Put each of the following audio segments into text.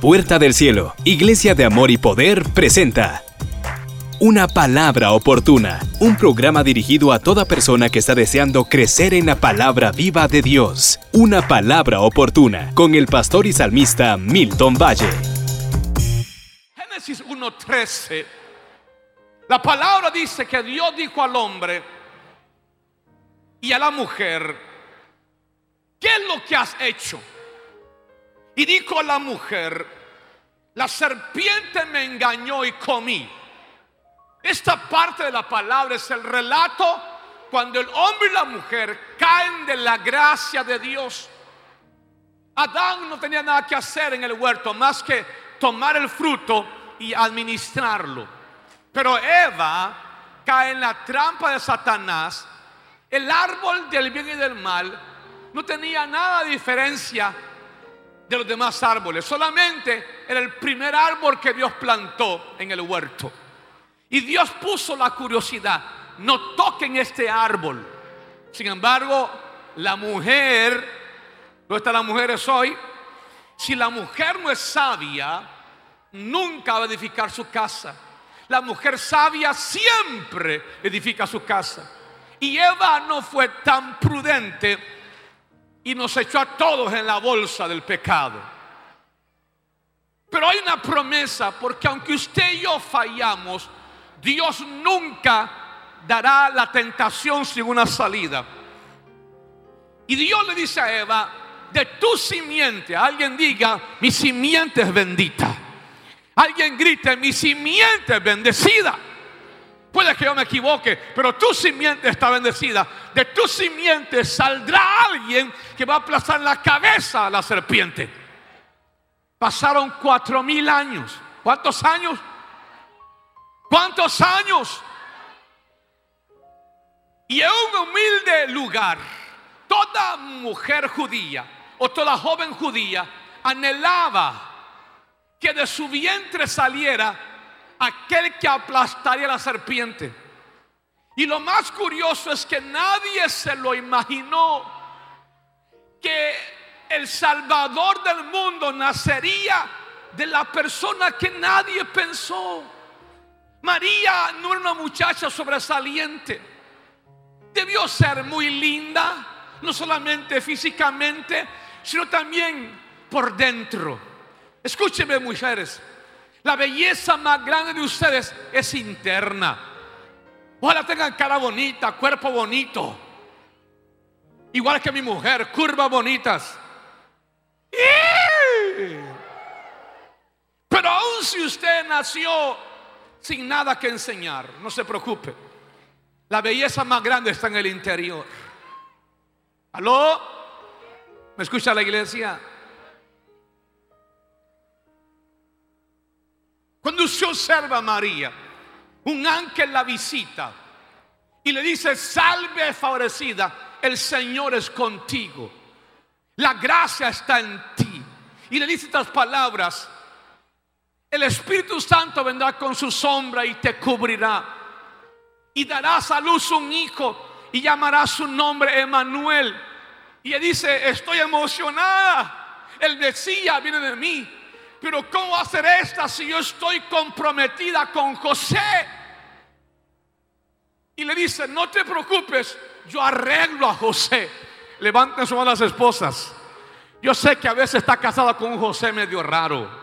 Puerta del Cielo, Iglesia de Amor y Poder, presenta Una Palabra Oportuna, un programa dirigido a toda persona que está deseando crecer en la palabra viva de Dios. Una Palabra Oportuna, con el pastor y salmista Milton Valle. Génesis 1.13, la palabra dice que Dios dijo al hombre y a la mujer, ¿qué es lo que has hecho? Y dijo la mujer, la serpiente me engañó y comí. Esta parte de la palabra es el relato cuando el hombre y la mujer caen de la gracia de Dios. Adán no tenía nada que hacer en el huerto más que tomar el fruto y administrarlo. Pero Eva cae en la trampa de Satanás. El árbol del bien y del mal no tenía nada de diferencia de los demás árboles. Solamente era el primer árbol que Dios plantó en el huerto. Y Dios puso la curiosidad, no toquen este árbol. Sin embargo, la mujer, ¿dónde están las mujeres hoy? Si la mujer no es sabia, nunca va a edificar su casa. La mujer sabia siempre edifica su casa. Y Eva no fue tan prudente y nos echó a todos en la bolsa del pecado. Pero hay una promesa, porque aunque usted y yo fallamos, Dios nunca dará la tentación sin una salida. Y Dios le dice a Eva, de tu simiente, alguien diga, mi simiente es bendita. Alguien grite, mi simiente es bendecida. Puede que yo me equivoque, pero tu simiente está bendecida. De tu simiente saldrá alguien que va a aplastar la cabeza a la serpiente. Pasaron cuatro mil años. ¿Cuántos años? ¿Cuántos años? Y en un humilde lugar, toda mujer judía o toda joven judía anhelaba que de su vientre saliera aquel que aplastaría la serpiente. Y lo más curioso es que nadie se lo imaginó que el Salvador del mundo nacería de la persona que nadie pensó. María no era una muchacha sobresaliente. Debió ser muy linda, no solamente físicamente, sino también por dentro. Escúcheme mujeres, la belleza más grande de ustedes es interna. Ojalá tengan cara bonita, cuerpo bonito. Igual que mi mujer, curvas bonitas. Pero aún si usted nació sin nada que enseñar, no se preocupe. La belleza más grande está en el interior. ¿Aló? ¿Me escucha la iglesia? Cuando usted observa a María, un ángel la visita y le dice, salve favorecida, el Señor es contigo. La gracia está en ti. Y le dice estas palabras, el Espíritu Santo vendrá con su sombra y te cubrirá. Y darás a luz un hijo y llamarás su nombre Emanuel. Y él dice, estoy emocionada. El Mesías viene de mí. Pero ¿cómo hacer esta si yo estoy comprometida con José? Y le dice, no te preocupes, yo arreglo a José. Levanten su mano las esposas. Yo sé que a veces está casada con un José medio raro.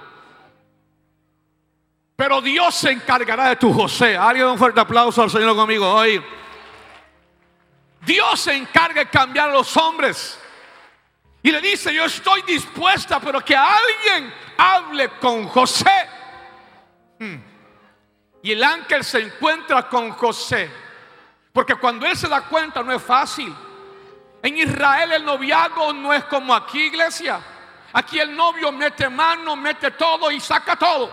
Pero Dios se encargará de tu José. Alguien un fuerte aplauso al Señor conmigo hoy. Dios se encarga de cambiar a los hombres. Y le dice, yo estoy dispuesta, pero que alguien hable con José. Hmm. Y el ángel se encuentra con José. Porque cuando él se da cuenta no es fácil. En Israel el noviazgo no es como aquí, iglesia. Aquí el novio mete mano, mete todo y saca todo.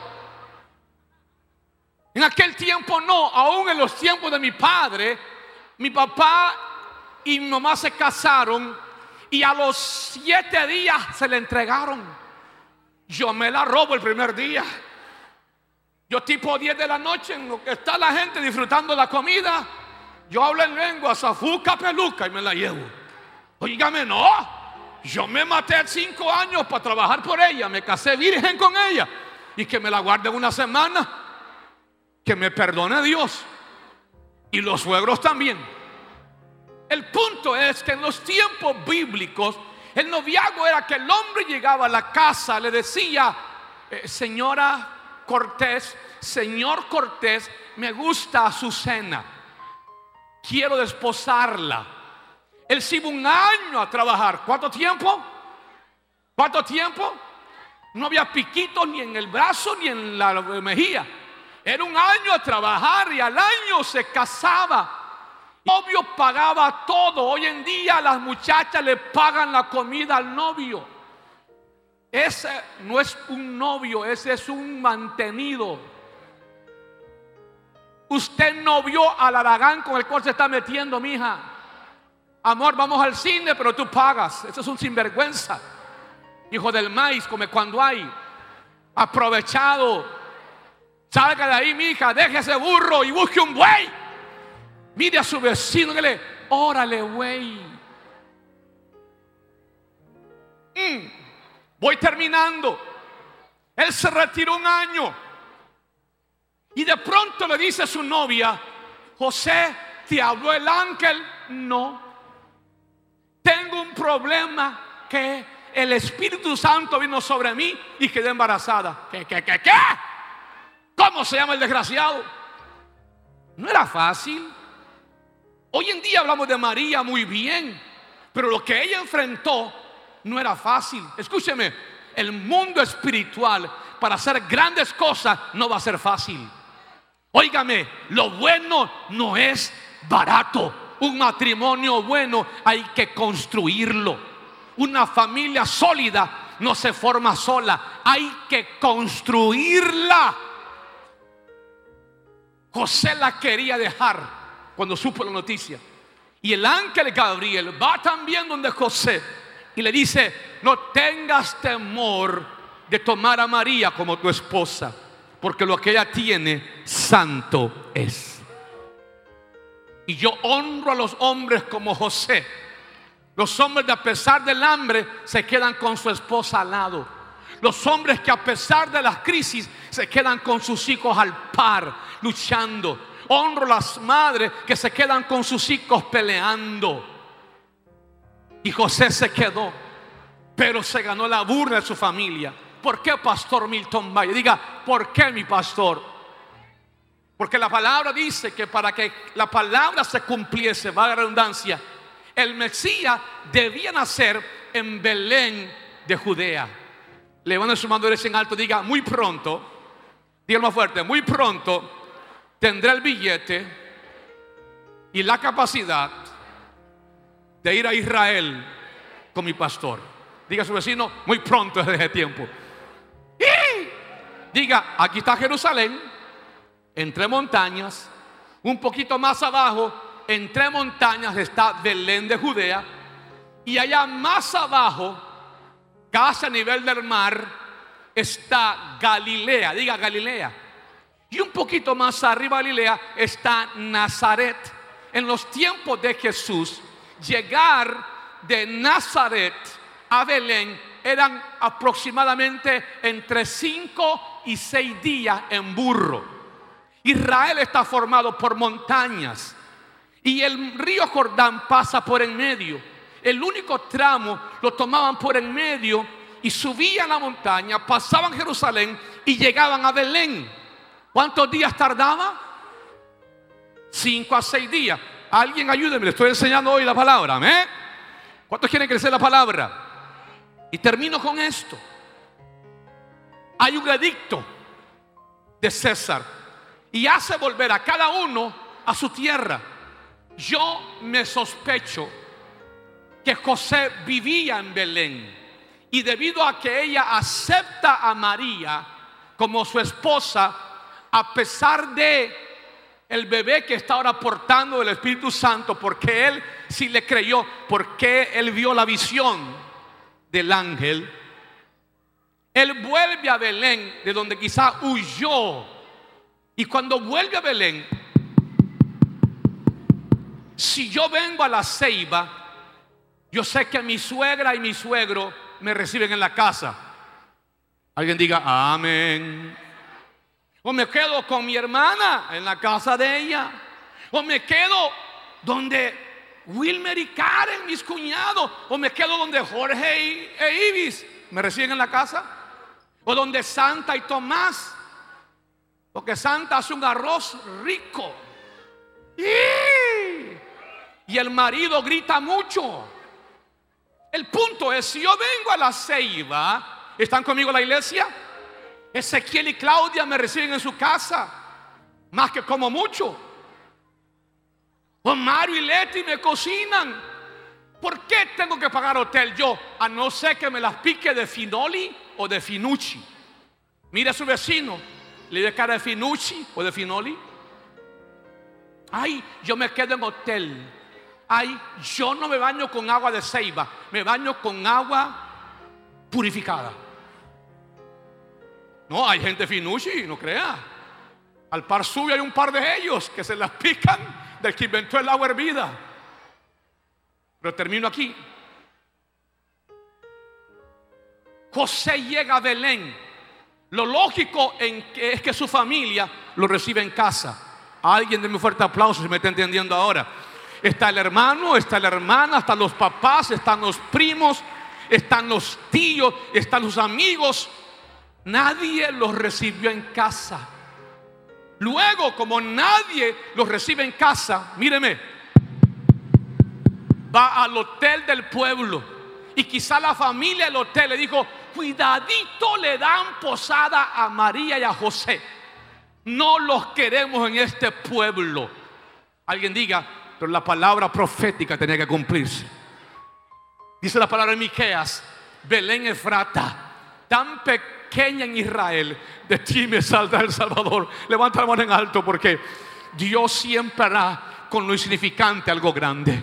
En aquel tiempo no, aún en los tiempos de mi padre, mi papá y mi mamá se casaron y a los siete días se le entregaron. Yo me la robo el primer día. Yo tipo 10 de la noche en lo que está la gente disfrutando la comida. Yo hablo en lengua, zafuca, peluca y me la llevo. Oígame, no. Yo me maté cinco años para trabajar por ella, me casé virgen con ella y que me la guarde una semana. Que me perdone Dios. Y los suegros también. El punto es que en los tiempos bíblicos el noviazgo era que el hombre llegaba a la casa, le decía, eh, señora Cortés, señor Cortés, me gusta su cena, quiero desposarla. Él se iba un año a trabajar. ¿Cuánto tiempo? ¿Cuánto tiempo? No había piquitos ni en el brazo ni en la mejilla. Era un año a trabajar y al año se casaba. Novio pagaba todo. Hoy en día las muchachas le pagan la comida al novio. Ese no es un novio, ese es un mantenido. Usted no vio al aragán con el cual se está metiendo, mija. Amor, vamos al cine, pero tú pagas. Eso es un sinvergüenza. Hijo del maíz, come cuando hay. Aprovechado. Salga de ahí, mija, deje ese burro y busque un buey. Mire a su vecino y le, órale, güey. Mm, voy terminando. Él se retiró un año. Y de pronto le dice a su novia, José, ¿te habló el ángel? No. Tengo un problema que el Espíritu Santo vino sobre mí y quedé embarazada. ¿Qué, qué, qué, qué? ¿Cómo se llama el desgraciado? No era fácil. Hoy en día hablamos de María muy bien, pero lo que ella enfrentó no era fácil. Escúcheme, el mundo espiritual para hacer grandes cosas no va a ser fácil. Óigame, lo bueno no es barato. Un matrimonio bueno hay que construirlo. Una familia sólida no se forma sola, hay que construirla. José la quería dejar cuando supo la noticia. Y el ángel Gabriel va también donde José y le dice, no tengas temor de tomar a María como tu esposa porque lo que ella tiene, santo es. Y yo honro a los hombres como José. Los hombres de a pesar del hambre se quedan con su esposa al lado. Los hombres que a pesar de las crisis se quedan con sus hijos al par, luchando. Honro las madres que se quedan con sus hijos peleando. Y José se quedó, pero se ganó la burla de su familia. ¿Por qué Pastor Milton Valle? Diga, ¿por qué mi pastor? Porque la palabra dice que para que la palabra se cumpliese, va la redundancia, el Mesías debía nacer en Belén de Judea. Levante su mano en alto, diga, muy pronto, diga más fuerte, muy pronto tendré el billete y la capacidad de ir a Israel con mi pastor. Diga a su vecino, muy pronto desde ese tiempo. Diga, aquí está Jerusalén, entre montañas, un poquito más abajo, entre montañas está Belén de Judea, y allá más abajo, casi a nivel del mar, está Galilea, diga Galilea. Y un poquito más arriba Galilea está Nazaret. En los tiempos de Jesús, llegar de Nazaret a Belén eran aproximadamente entre 5 y 6 días en burro. Israel está formado por montañas y el río Jordán pasa por en medio. El único tramo lo tomaban por en medio y subían la montaña, pasaban Jerusalén y llegaban a Belén. ¿Cuántos días tardaba? Cinco a seis días. Alguien ayúdeme, le estoy enseñando hoy la palabra. ¿eh? ¿Cuántos quieren crecer la palabra? Y termino con esto. Hay un edicto de César y hace volver a cada uno a su tierra. Yo me sospecho que José vivía en Belén y debido a que ella acepta a María como su esposa, a pesar de el bebé que está ahora portando el Espíritu Santo, porque él sí le creyó, porque él vio la visión del ángel, él vuelve a Belén, de donde quizá huyó. Y cuando vuelve a Belén, si yo vengo a la ceiba, Yo sé que mi suegra y mi suegro me reciben en la casa. Alguien diga amén. O me quedo con mi hermana en la casa de ella. O me quedo donde Wilmer y Karen, mis cuñados. O me quedo donde Jorge e Ibis me reciben en la casa. O donde Santa y Tomás. Porque Santa hace un arroz rico. Y el marido grita mucho. El punto es, si yo vengo a la ceiba, ¿están conmigo la iglesia? Ezequiel y Claudia me reciben en su casa, más que como mucho. O Mario y Leti me cocinan. ¿Por qué tengo que pagar hotel yo? A no ser que me las pique de Finoli o de Finucci. Mire a su vecino, le de cara de Finucci o de Finoli. Ay, yo me quedo en hotel. Ay, yo no me baño con agua de ceiba, me baño con agua purificada. No, hay gente finucci, no crea. Al par suyo hay un par de ellos que se las pican del que inventó el agua hervida. Pero termino aquí. José llega a Belén. Lo lógico es que su familia lo recibe en casa. Alguien de un fuerte aplauso si me está entendiendo ahora. Está el hermano, está la hermana, están los papás, están los primos, están los tíos, están los amigos. Nadie los recibió en casa. Luego, como nadie los recibe en casa, míreme, va al hotel del pueblo. Y quizá la familia del hotel le dijo, cuidadito le dan posada a María y a José. No los queremos en este pueblo. Alguien diga, pero la palabra profética tenía que cumplirse. Dice la palabra en Miqueas, Belén Efrata, tan pequeña en Israel, de ti me saldrá el Salvador. Levanta la mano en alto porque Dios siempre hará con lo insignificante algo grande.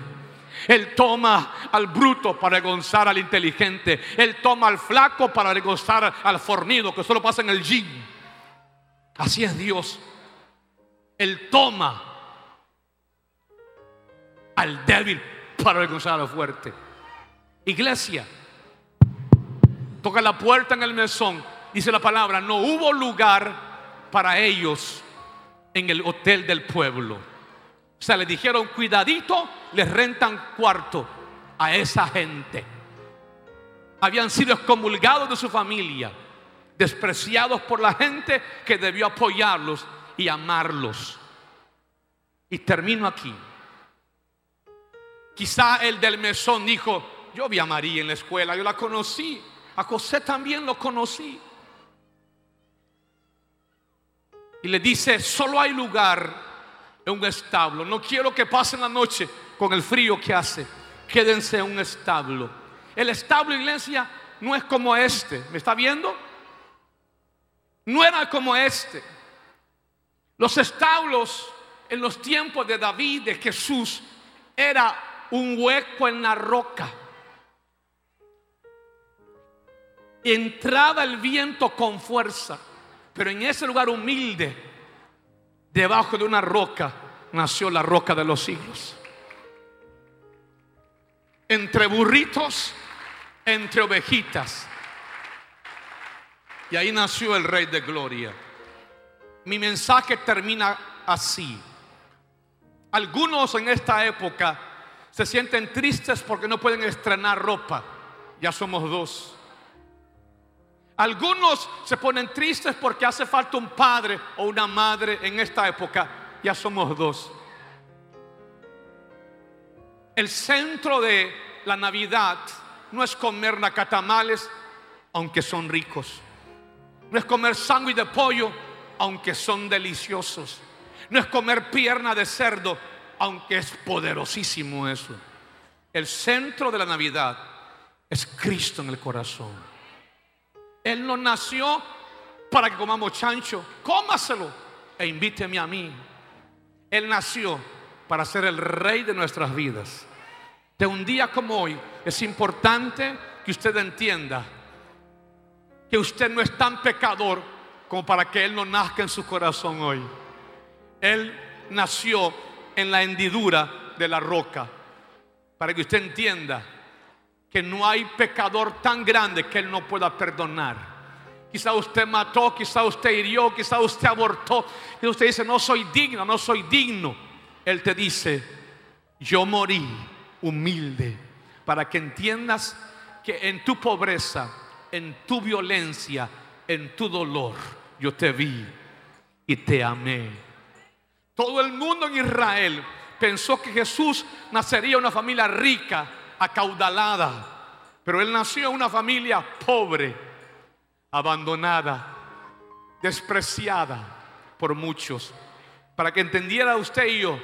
Él toma al bruto para gozar al inteligente. Él toma al flaco para gozar al fornido, que solo pasa en el gym. Así es Dios. Él toma al débil para alcanzar a lo fuerte. Iglesia, toca la puerta en el mesón, dice la palabra, no hubo lugar para ellos en el hotel del pueblo. O sea, le dijeron, cuidadito, les rentan cuarto a esa gente. Habían sido excomulgados de su familia, despreciados por la gente que debió apoyarlos y amarlos. Y termino aquí. Quizá el del mesón dijo, yo vi a María en la escuela, yo la conocí, a José también lo conocí. Y le dice, solo hay lugar en un establo. No quiero que pasen la noche con el frío que hace. Quédense en un establo. El establo, iglesia, no es como este. ¿Me está viendo? No era como este. Los establos en los tiempos de David, de Jesús, era un hueco en la roca. Entraba el viento con fuerza, pero en ese lugar humilde, debajo de una roca, nació la roca de los siglos. Entre burritos, entre ovejitas. Y ahí nació el Rey de Gloria. Mi mensaje termina así. Algunos en esta época se sienten tristes porque no pueden estrenar ropa. Ya somos dos. Algunos se ponen tristes porque hace falta un padre o una madre en esta época. Ya somos dos. El centro de la Navidad no es comer nacatamales, aunque son ricos. No es comer sangre de pollo, aunque son deliciosos. No es comer pierna de cerdo, aunque es poderosísimo eso. El centro de la Navidad es Cristo en el corazón. Él no nació para que comamos chancho, cómaselo e invíteme a mí. Él nació para ser el rey de nuestras vidas. De un día como hoy es importante que usted entienda que usted no es tan pecador como para que Él no nazca en su corazón hoy. Él nació en la hendidura de la roca, para que usted entienda que no hay pecador tan grande que Él no pueda perdonar. Quizá usted mató, quizá usted hirió, quizá usted abortó. Y usted dice, no soy digno, no soy digno. Él te dice, yo morí humilde para que entiendas que en tu pobreza, en tu violencia, en tu dolor, yo te vi y te amé. Todo el mundo en Israel pensó que Jesús nacería en una familia rica, acaudalada, pero él nació en una familia pobre, abandonada, despreciada por muchos, para que entendiera usted y yo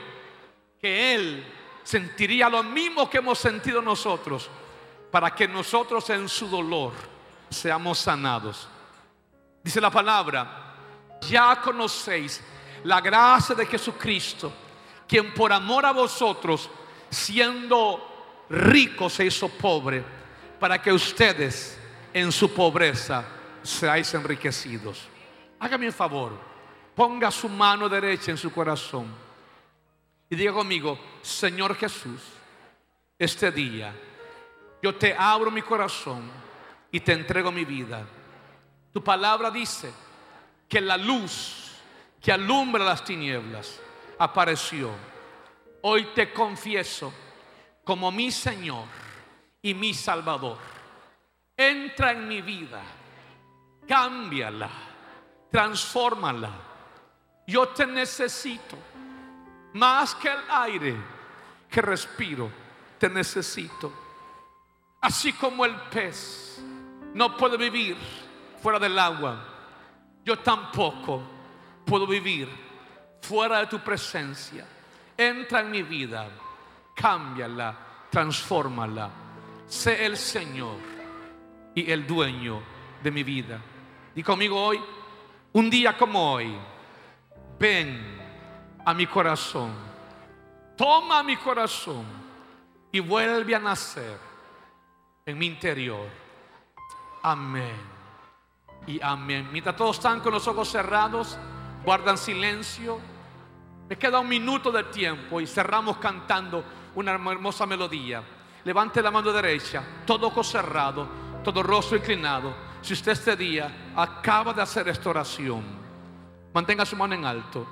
que él sentiría lo mismo que hemos sentido nosotros, para que nosotros en su dolor seamos sanados. Dice la palabra, ya conocéis la gracia de Jesucristo, quien por amor a vosotros, siendo rico, se hizo pobre, para que ustedes en su pobreza seáis enriquecidos. Hágame un favor, ponga su mano derecha en su corazón y diga conmigo, Señor Jesús, este día yo te abro mi corazón y te entrego mi vida. Tu palabra dice que la luz que alumbra las tinieblas apareció. Hoy te confieso como mi Señor y mi Salvador. Entra en mi vida, cámbiala, transfórmala. Yo te necesito más que el aire que respiro, te necesito. Así como el pez no puede vivir fuera del agua, yo tampoco puedo vivir fuera de tu presencia. Entra en mi vida, cámbiala, transfórmala. Sé el Señor y el dueño de mi vida. Y conmigo hoy, un día como hoy, ven a mi corazón. Toma mi corazón y vuelve a nacer en mi interior. Amén. Y amén. Mientras todos están con los ojos cerrados, guardan silencio. Me queda un minuto de tiempo y cerramos cantando una hermosa melodía. Levante la mano derecha, todo ojo cerrado, todo rostro inclinado. Si usted este día acaba de hacer esta oración, mantenga su mano en alto.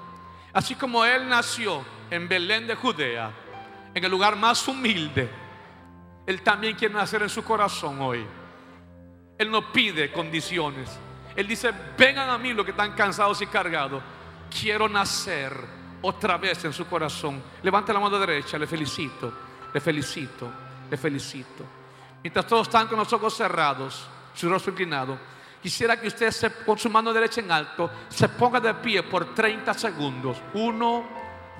Así como Él nació en Belén de Judea, en el lugar más humilde, Él también quiere nacer en su corazón hoy. Él no pide condiciones. Él dice, vengan a mí los que están cansados y cargados. Quiero nacer otra vez en su corazón. Levante la mano derecha, le felicito, le felicito, le felicito. Mientras todos están con los ojos cerrados, su rostro inclinado. Quisiera que usted con su mano derecha en alto se ponga de pie por 30 segundos. Uno,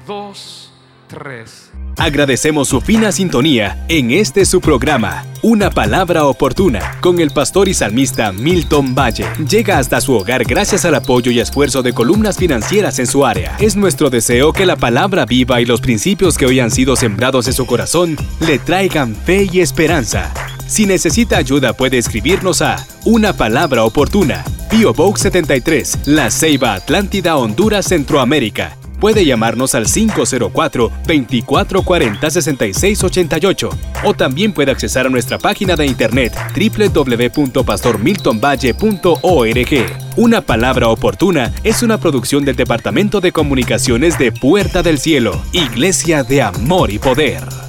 dos, tres. Agradecemos su fina sintonía en este su programa, Una Palabra Oportuna, con el pastor y salmista Milton Valle. Llega hasta su hogar gracias al apoyo y esfuerzo de columnas financieras en su área. Es nuestro deseo que la palabra viva y los principios que hoy han sido sembrados en su corazón le traigan fe y esperanza. Si necesita ayuda puede escribirnos a Una Palabra Oportuna, Box 73, La Ceiba Atlántida, Honduras, Centroamérica. Puede llamarnos al 504-2440-6688 o también puede accesar a nuestra página de internet www.pastormiltonvalle.org. Una palabra oportuna es una producción del Departamento de Comunicaciones de Puerta del Cielo, Iglesia de Amor y Poder.